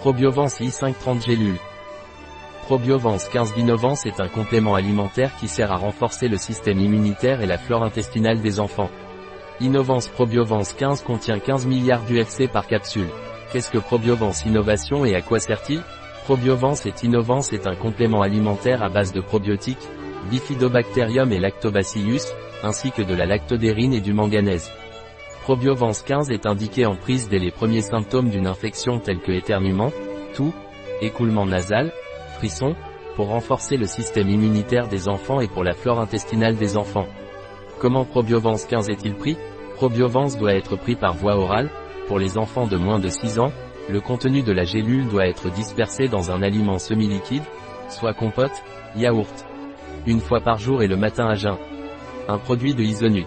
Probiovance I530 gélule. Probiovance 15 Binovance est un complément alimentaire qui sert à renforcer le système immunitaire et la flore intestinale des enfants. Innovance Probiovance 15 contient 15 milliards d'UFC par capsule. Qu'est-ce que Probiovance Innovation et à quoi sert-il? Probiovance et Innovance est un complément alimentaire à base de probiotiques, Bifidobacterium et Lactobacillus, ainsi que de la lactodérine et du manganèse. Probiovance 15 est indiqué en prise dès les premiers symptômes d'une infection tels que éternuement, toux, écoulement nasal, frisson, pour renforcer le système immunitaire des enfants et pour la flore intestinale des enfants. Comment Probiovance 15 est-il pris? Probiovance doit être pris par voie orale, pour les enfants de moins de 6 ans, le contenu de la gélule doit être dispersé dans un aliment semi-liquide, soit compote, yaourt. Une fois par jour et le matin à jeun. Un produit de Isonut.